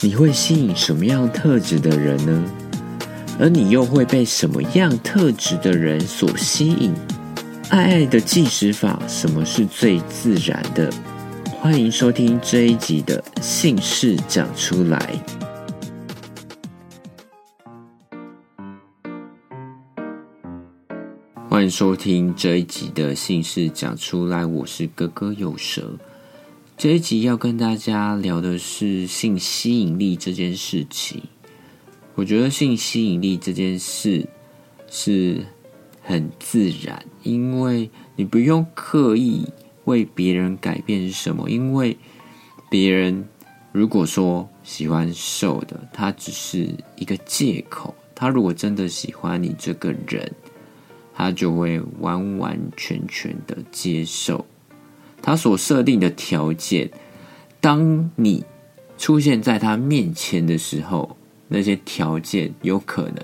你会吸引什么样特质的人呢？而你又会被什么样特质的人所吸引？爱爱的计时法，什么是最自然的？欢迎收听这一集的姓氏讲出来。欢迎收听这一集的姓氏讲出来，我是哥哥有蛇。这一集要跟大家聊的是性吸引力这件事情。我觉得性吸引力这件事是很自然，因为你不用刻意为别人改变什么。因为别人如果说喜欢瘦的，他只是一个借口。他如果真的喜欢你这个人，他就会完完全全的接受。他所设定的条件，当你出现在他面前的时候，那些条件有可能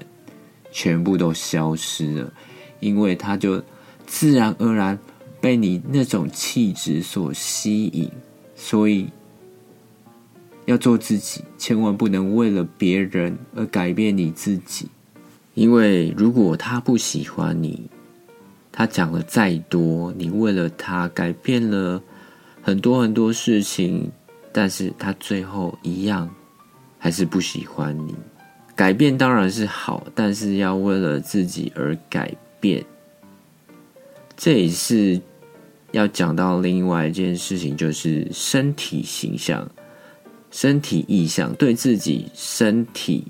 全部都消失了，因为他就自然而然被你那种气质所吸引。所以要做自己，千万不能为了别人而改变你自己，因为如果他不喜欢你。他讲了再多，你为了他改变了很多很多事情，但是他最后一样还是不喜欢你。改变当然是好，但是要为了自己而改变，这也是要讲到另外一件事情，就是身体形象、身体意向，对自己身体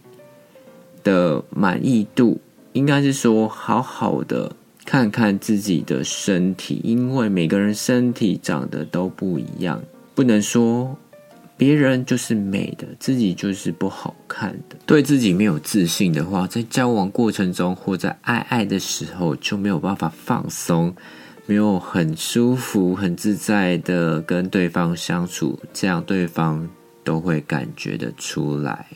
的满意度，应该是说好好的。看看自己的身体，因为每个人身体长得都不一样，不能说别人就是美的，自己就是不好看的。对自己没有自信的话，在交往过程中或在爱爱的时候就没有办法放松，没有很舒服、很自在的跟对方相处，这样对方都会感觉得出来。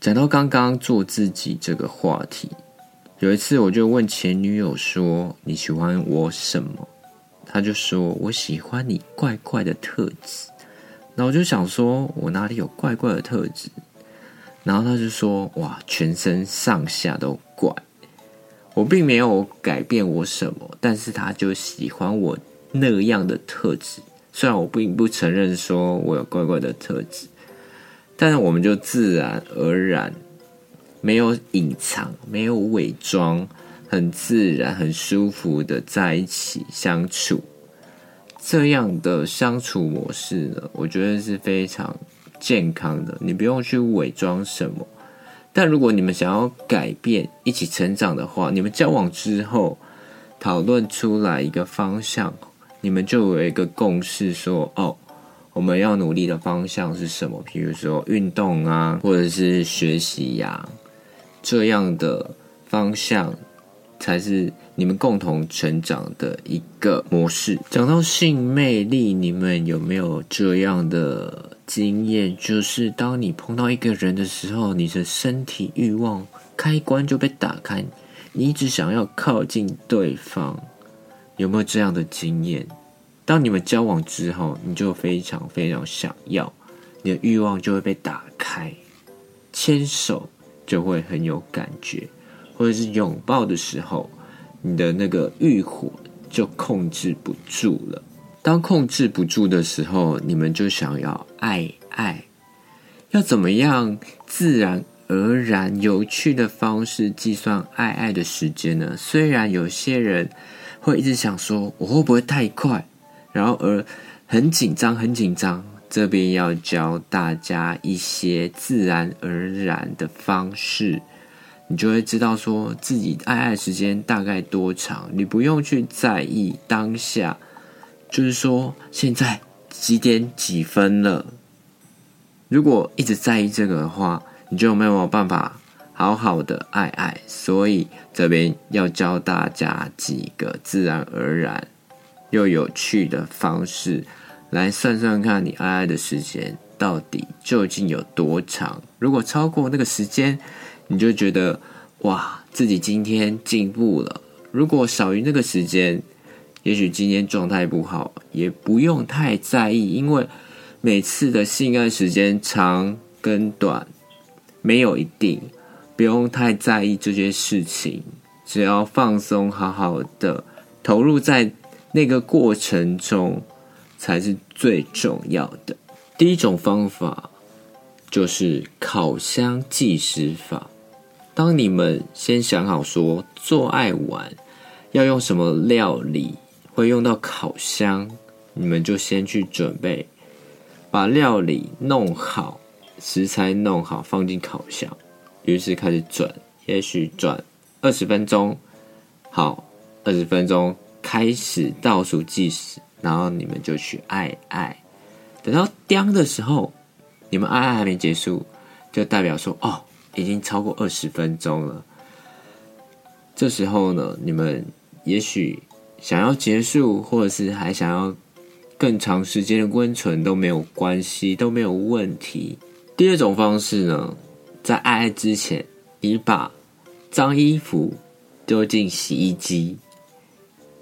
讲到刚刚做自己这个话题。有一次，我就问前女友说：“你喜欢我什么？”她就说：“我喜欢你怪怪的特质。”然后我就想说：“我哪里有怪怪的特质？”然后她就说：“哇，全身上下都怪。”我并没有改变我什么，但是她就喜欢我那样的特质。虽然我并不承认说我有怪怪的特质，但是我们就自然而然。没有隐藏，没有伪装，很自然、很舒服的在一起相处，这样的相处模式呢，我觉得是非常健康的。你不用去伪装什么，但如果你们想要改变、一起成长的话，你们交往之后讨论出来一个方向，你们就有一个共识，说哦，我们要努力的方向是什么？比如说运动啊，或者是学习呀。这样的方向才是你们共同成长的一个模式。讲到性魅力，你们有没有这样的经验？就是当你碰到一个人的时候，你的身体欲望开关就被打开，你一直想要靠近对方，有没有这样的经验？当你们交往之后，你就非常非常想要，你的欲望就会被打开，牵手。就会很有感觉，或者是拥抱的时候，你的那个欲火就控制不住了。当控制不住的时候，你们就想要爱爱，要怎么样自然而然、有趣的方式计算爱爱的时间呢？虽然有些人会一直想说，我会不会太快，然后而很紧张、很紧张。这边要教大家一些自然而然的方式，你就会知道说自己爱爱时间大概多长。你不用去在意当下，就是说现在几点几分了。如果一直在意这个的话，你就没有办法好好的爱爱。所以这边要教大家几个自然而然又有趣的方式。来算算看你爱爱的时间到底究竟有多长？如果超过那个时间，你就觉得哇，自己今天进步了；如果少于那个时间，也许今天状态不好，也不用太在意，因为每次的性爱时间长跟短没有一定，不用太在意这些事情，只要放松，好好的投入在那个过程中，才是最重要的。第一种方法就是烤箱计时法。当你们先想好说做爱完要用什么料理，会用到烤箱，你们就先去准备，把料理弄好，食材弄好，放进烤箱，于是开始转，也许转二十分钟，好，二十分钟开始倒数计时，然后你们就去爱爱，等到叮的时候，你们爱爱还没结束，就代表说哦。已经超过二十分钟了，这时候呢，你们也许想要结束，或者是还想要更长时间的温存都没有关系，都没有问题。第二种方式呢，在爱爱之前，你把脏衣服丢进洗衣机，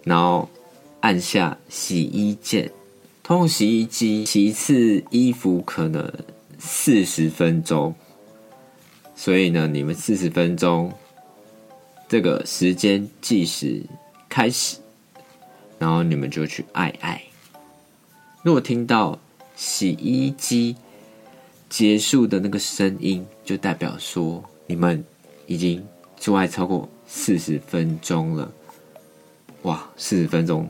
然后按下洗衣键，通用洗衣机洗一次衣服可能四十分钟。所以呢，你们四十分钟这个时间计时开始，然后你们就去爱爱。如果听到洗衣机结束的那个声音，就代表说你们已经做爱超过四十分钟了。哇，四十分钟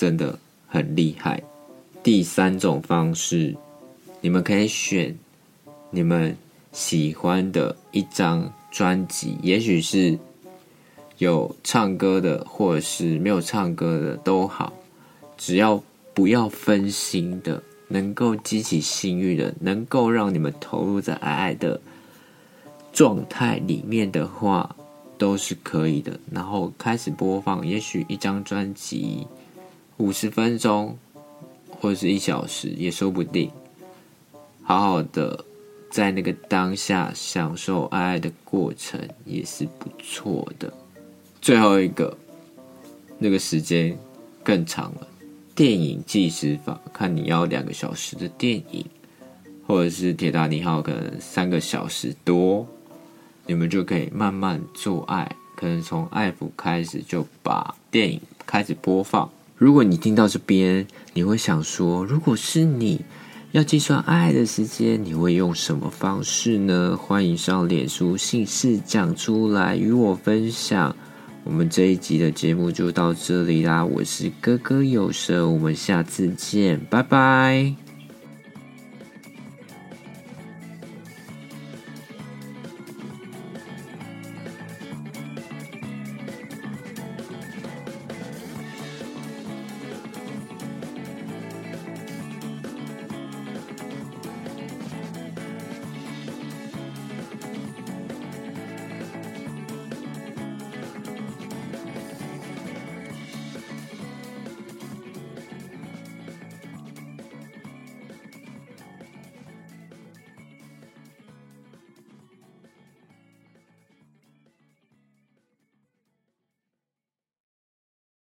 真的很厉害。第三种方式，你们可以选你们。喜欢的一张专辑，也许是有唱歌的，或者是没有唱歌的都好，只要不要分心的，能够激起性欲的，能够让你们投入在爱爱的状态里面的话，都是可以的。然后开始播放，也许一张专辑五十分钟，或者是一小时，也说不定。好好的。在那个当下享受爱爱的过程也是不错的。最后一个，那个时间更长了。电影计时法，看你要两个小时的电影，或者是铁达尼号可能三个小时多，你们就可以慢慢做爱。可能从爱抚开始就把电影开始播放。如果你听到这边，你会想说，如果是你。要计算爱的时间，你会用什么方式呢？欢迎上脸书姓氏讲出来与我分享。我们这一集的节目就到这里啦，我是哥哥有舌，我们下次见，拜拜。